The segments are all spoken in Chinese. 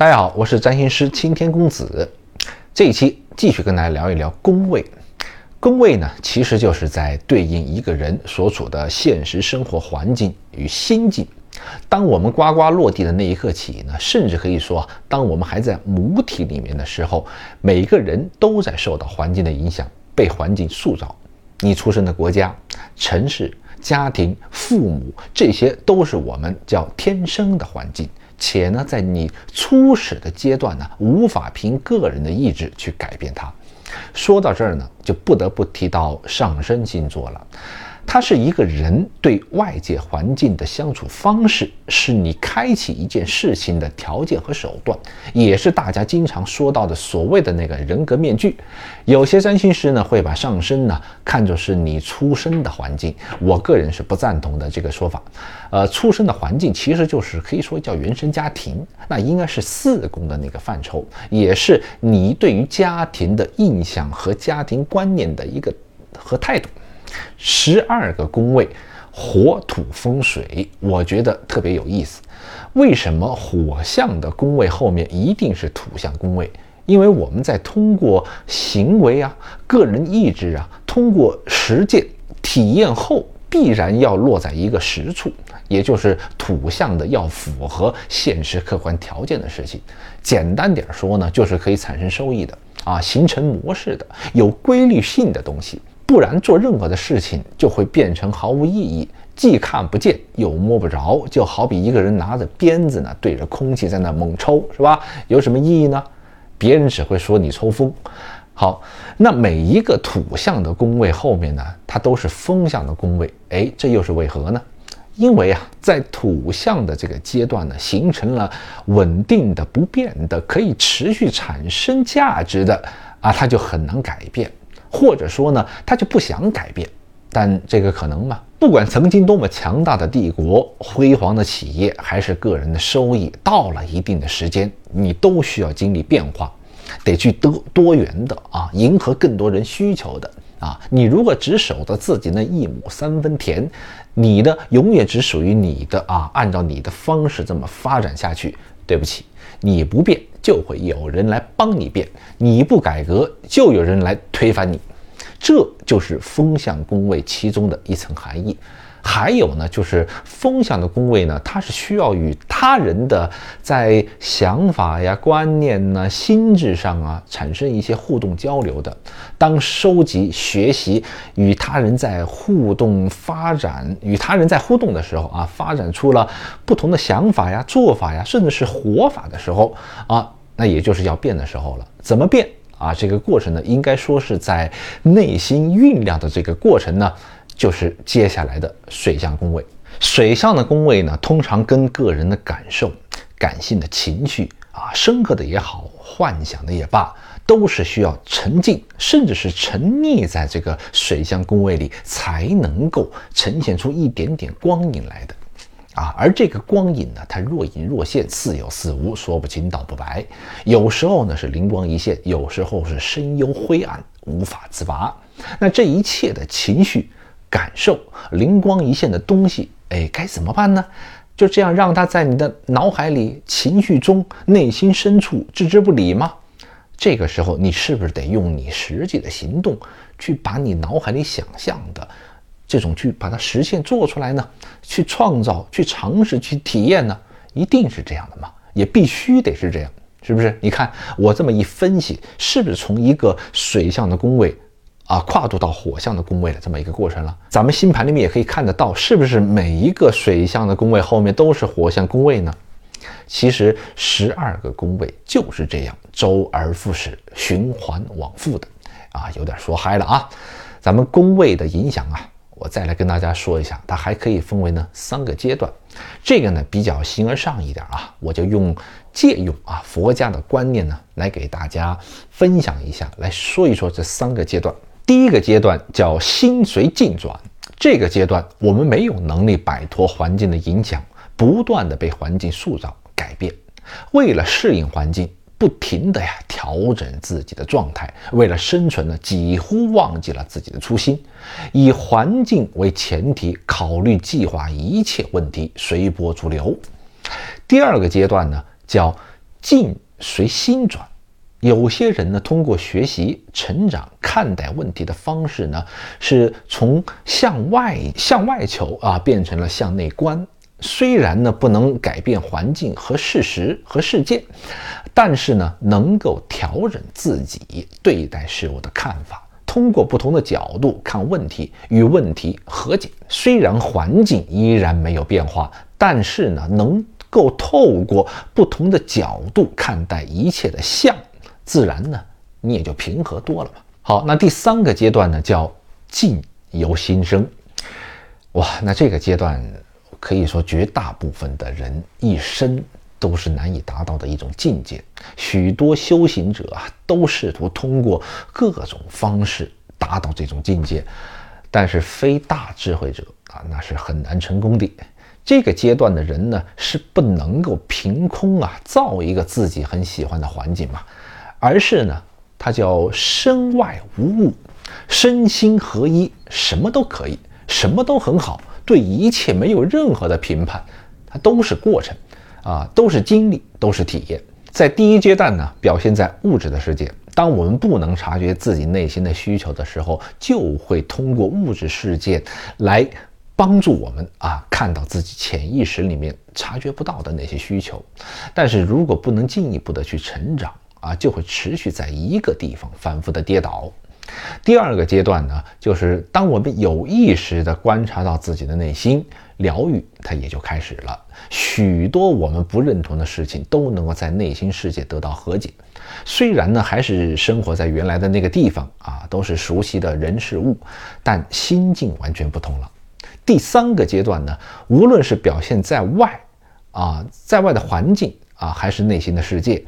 大家好，我是占星师青天公子。这一期继续跟大家聊一聊宫位。宫位呢，其实就是在对应一个人所处的现实生活环境与心境。当我们呱呱落地的那一刻起呢，甚至可以说，当我们还在母体里面的时候，每个人都在受到环境的影响，被环境塑造。你出生的国家、城市、家庭、父母，这些都是我们叫天生的环境。且呢，在你初始的阶段呢，无法凭个人的意志去改变它。说到这儿呢，就不得不提到上升星座了。它是一个人对外界环境的相处方式，是你开启一件事情的条件和手段，也是大家经常说到的所谓的那个人格面具。有些占星师呢会把上升呢看作是你出生的环境，我个人是不赞同的这个说法。呃，出生的环境其实就是可以说叫原生家庭，那应该是四宫的那个范畴，也是你对于家庭的印象和家庭观念的一个和态度。十二个宫位，火土风水，我觉得特别有意思。为什么火象的宫位后面一定是土象宫位？因为我们在通过行为啊、个人意志啊，通过实践体验后，必然要落在一个实处，也就是土象的要符合现实客观条件的事情。简单点说呢，就是可以产生收益的啊，形成模式的、有规律性的东西。不然做任何的事情就会变成毫无意义，既看不见又摸不着，就好比一个人拿着鞭子呢对着空气在那猛抽，是吧？有什么意义呢？别人只会说你抽风。好，那每一个土象的宫位后面呢，它都是风象的宫位。哎，这又是为何呢？因为啊，在土象的这个阶段呢，形成了稳定的、不变的、可以持续产生价值的啊，它就很难改变。或者说呢，他就不想改变，但这个可能吗？不管曾经多么强大的帝国、辉煌的企业，还是个人的收益，到了一定的时间，你都需要经历变化，得去多多元的啊，迎合更多人需求的啊。你如果只守着自己那一亩三分田，你的永远只属于你的啊，按照你的方式这么发展下去，对不起，你不变。就会有人来帮你变，你不改革，就有人来推翻你，这就是风向工位其中的一层含义。还有呢，就是风向的宫位呢，它是需要与他人的在想法呀、观念呢、心智上啊产生一些互动交流的。当收集、学习与他人在互动发展，与他人在互动的时候啊，发展出了不同的想法呀、做法呀，甚至是活法的时候啊，那也就是要变的时候了。怎么变啊？这个过程呢，应该说是在内心酝酿的这个过程呢。就是接下来的水象宫位，水象的宫位呢，通常跟个人的感受、感性的情绪啊，深刻的也好，幻想的也罢，都是需要沉浸，甚至是沉溺在这个水象宫位里，才能够呈现出一点点光影来的啊。而这个光影呢，它若隐若现，似有似无，说不清道不白。有时候呢是灵光一现，有时候是深幽灰暗，无法自拔。那这一切的情绪。感受灵光一现的东西，哎，该怎么办呢？就这样让它在你的脑海里、情绪中、内心深处置之不理吗？这个时候，你是不是得用你实际的行动去把你脑海里想象的这种去把它实现做出来呢？去创造、去尝试、去体验呢？一定是这样的吗？也必须得是这样，是不是？你看我这么一分析，是不是从一个水象的宫位？啊，跨度到火象的宫位的这么一个过程了。咱们星盘里面也可以看得到，是不是每一个水象的宫位后面都是火象宫位呢？其实十二个宫位就是这样周而复始、循环往复的。啊，有点说嗨了啊。咱们宫位的影响啊，我再来跟大家说一下，它还可以分为呢三个阶段。这个呢比较形而上一点啊，我就用借用啊佛家的观念呢来给大家分享一下，来说一说这三个阶段。第一个阶段叫心随境转，这个阶段我们没有能力摆脱环境的影响，不断的被环境塑造改变，为了适应环境，不停的呀调整自己的状态，为了生存呢，几乎忘记了自己的初心，以环境为前提考虑计划一切问题，随波逐流。第二个阶段呢叫境随心转。有些人呢，通过学习成长，看待问题的方式呢，是从向外向外求啊，变成了向内观。虽然呢，不能改变环境和事实和事件，但是呢，能够调整自己对待事物的看法，通过不同的角度看问题，与问题和解。虽然环境依然没有变化，但是呢，能够透过不同的角度看待一切的相。自然呢，你也就平和多了嘛。好，那第三个阶段呢，叫境由心生。哇，那这个阶段可以说绝大部分的人一生都是难以达到的一种境界。许多修行者啊，都试图通过各种方式达到这种境界，但是非大智慧者啊，那是很难成功的。这个阶段的人呢，是不能够凭空啊造一个自己很喜欢的环境嘛。而是呢，它叫身外无物，身心合一，什么都可以，什么都很好，对一切没有任何的评判，它都是过程，啊，都是经历，都是体验。在第一阶段呢，表现在物质的世界。当我们不能察觉自己内心的需求的时候，就会通过物质世界来帮助我们啊，看到自己潜意识里面察觉不到的那些需求。但是如果不能进一步的去成长，啊，就会持续在一个地方反复的跌倒。第二个阶段呢，就是当我们有意识的观察到自己的内心，疗愈它也就开始了。许多我们不认同的事情都能够在内心世界得到和解。虽然呢，还是生活在原来的那个地方啊，都是熟悉的人事物，但心境完全不同了。第三个阶段呢，无论是表现在外啊，在外的环境啊，还是内心的世界。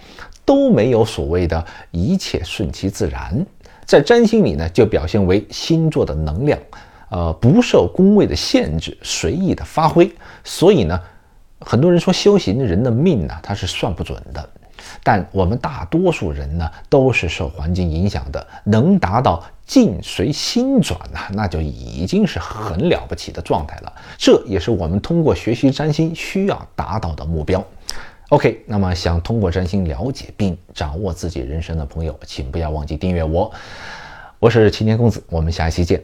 都没有所谓的一切顺其自然，在占星里呢，就表现为星座的能量，呃，不受宫位的限制，随意的发挥。所以呢，很多人说修行人的命呢，他是算不准的。但我们大多数人呢，都是受环境影响的，能达到境随心转呐，那就已经是很了不起的状态了。这也是我们通过学习占星需要达到的目标。OK，那么想通过占星了解并掌握自己人生的朋友，请不要忘记订阅我。我是青年公子，我们下期见。